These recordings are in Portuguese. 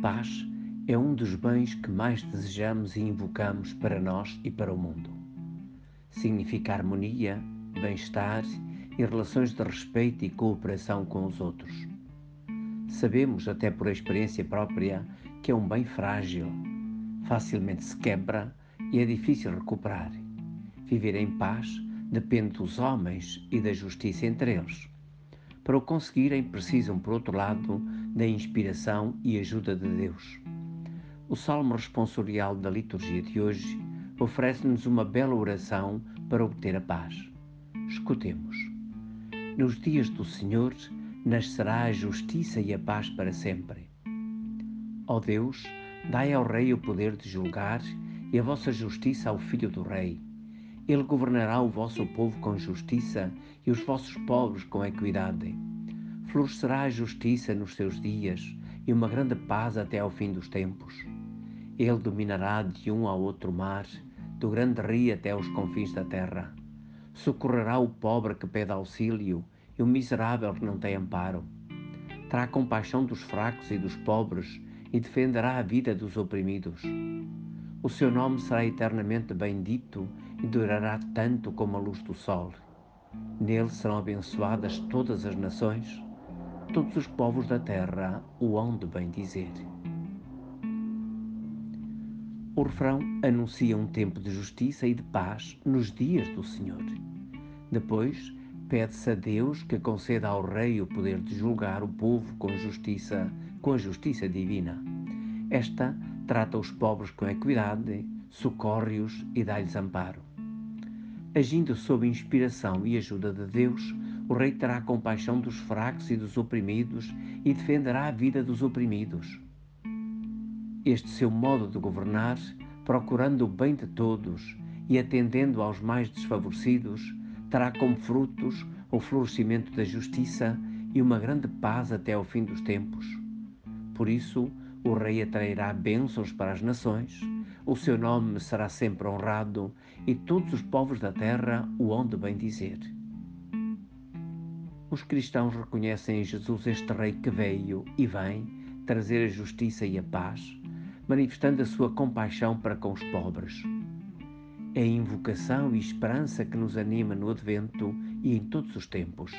paz é um dos bens que mais desejamos e invocamos para nós e para o mundo. Significa harmonia, bem-estar e relações de respeito e cooperação com os outros. Sabemos, até por experiência própria, que é um bem frágil, facilmente se quebra e é difícil recuperar. Viver em paz depende dos homens e da justiça entre eles. Para o conseguirem, precisam, por outro lado, da inspiração e ajuda de Deus. O Salmo responsorial da liturgia de hoje oferece-nos uma bela oração para obter a paz. Escutemos. Nos dias do Senhor nascerá a justiça e a paz para sempre. Ó Deus, dai ao Rei o poder de julgar e a vossa justiça ao Filho do Rei. Ele governará o vosso povo com justiça e os vossos pobres com equidade. Florescerá a justiça nos seus dias e uma grande paz até ao fim dos tempos. Ele dominará de um ao outro mar, do grande rio até aos confins da terra. Socorrerá o pobre que pede auxílio e o miserável que não tem amparo. Terá compaixão dos fracos e dos pobres e defenderá a vida dos oprimidos. O seu nome será eternamente bendito e durará tanto como a luz do sol. Nele serão abençoadas todas as nações, todos os povos da terra o hão de bendizer. O refrão anuncia um tempo de justiça e de paz nos dias do Senhor. Depois, pede-se a Deus que conceda ao rei o poder de julgar o povo com justiça, com a justiça divina. Esta trata os pobres com equidade, socorre-os e dá-lhes amparo. Agindo sob inspiração e ajuda de Deus, o rei terá compaixão dos fracos e dos oprimidos e defenderá a vida dos oprimidos. Este seu modo de governar, procurando o bem de todos e atendendo aos mais desfavorecidos, terá como frutos o florescimento da justiça e uma grande paz até ao fim dos tempos. Por isso, o rei atrairá bênçãos para as nações, o seu nome será sempre honrado e todos os povos da terra o hão de bem dizer. Os cristãos reconhecem em Jesus este rei que veio e vem trazer a justiça e a paz, manifestando a sua compaixão para com os pobres é a invocação e esperança que nos anima no Advento e em todos os tempos.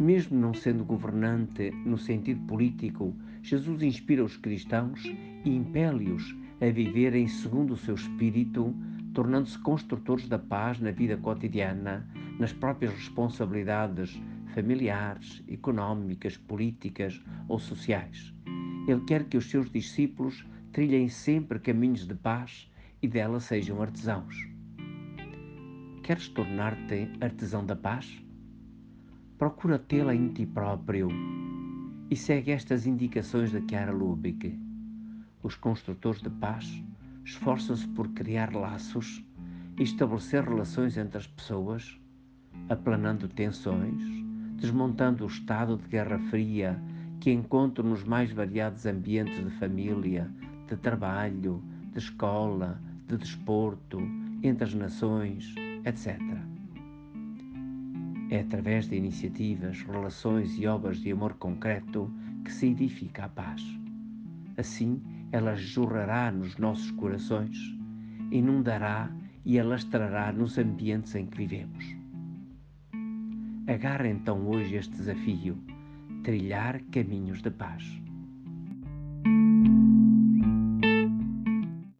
Mesmo não sendo governante no sentido político, Jesus inspira os cristãos e impele-os a viverem segundo o seu espírito, tornando-se construtores da paz na vida cotidiana, nas próprias responsabilidades familiares, económicas, políticas ou sociais. Ele quer que os seus discípulos trilhem sempre caminhos de paz e dela sejam artesãos. Queres tornar-te artesão da paz? Procura tê-la em ti próprio e segue estas indicações da Chiara Lubick. Os construtores de paz esforçam-se por criar laços e estabelecer relações entre as pessoas, aplanando tensões, desmontando o estado de guerra fria que encontram nos mais variados ambientes de família, de trabalho, de escola, de desporto, entre as nações, etc. É através de iniciativas, relações e obras de amor concreto que se edifica a paz. Assim, ela jorrará nos nossos corações, inundará e alastrará nos ambientes em que vivemos. Agarra então hoje este desafio, trilhar caminhos de paz.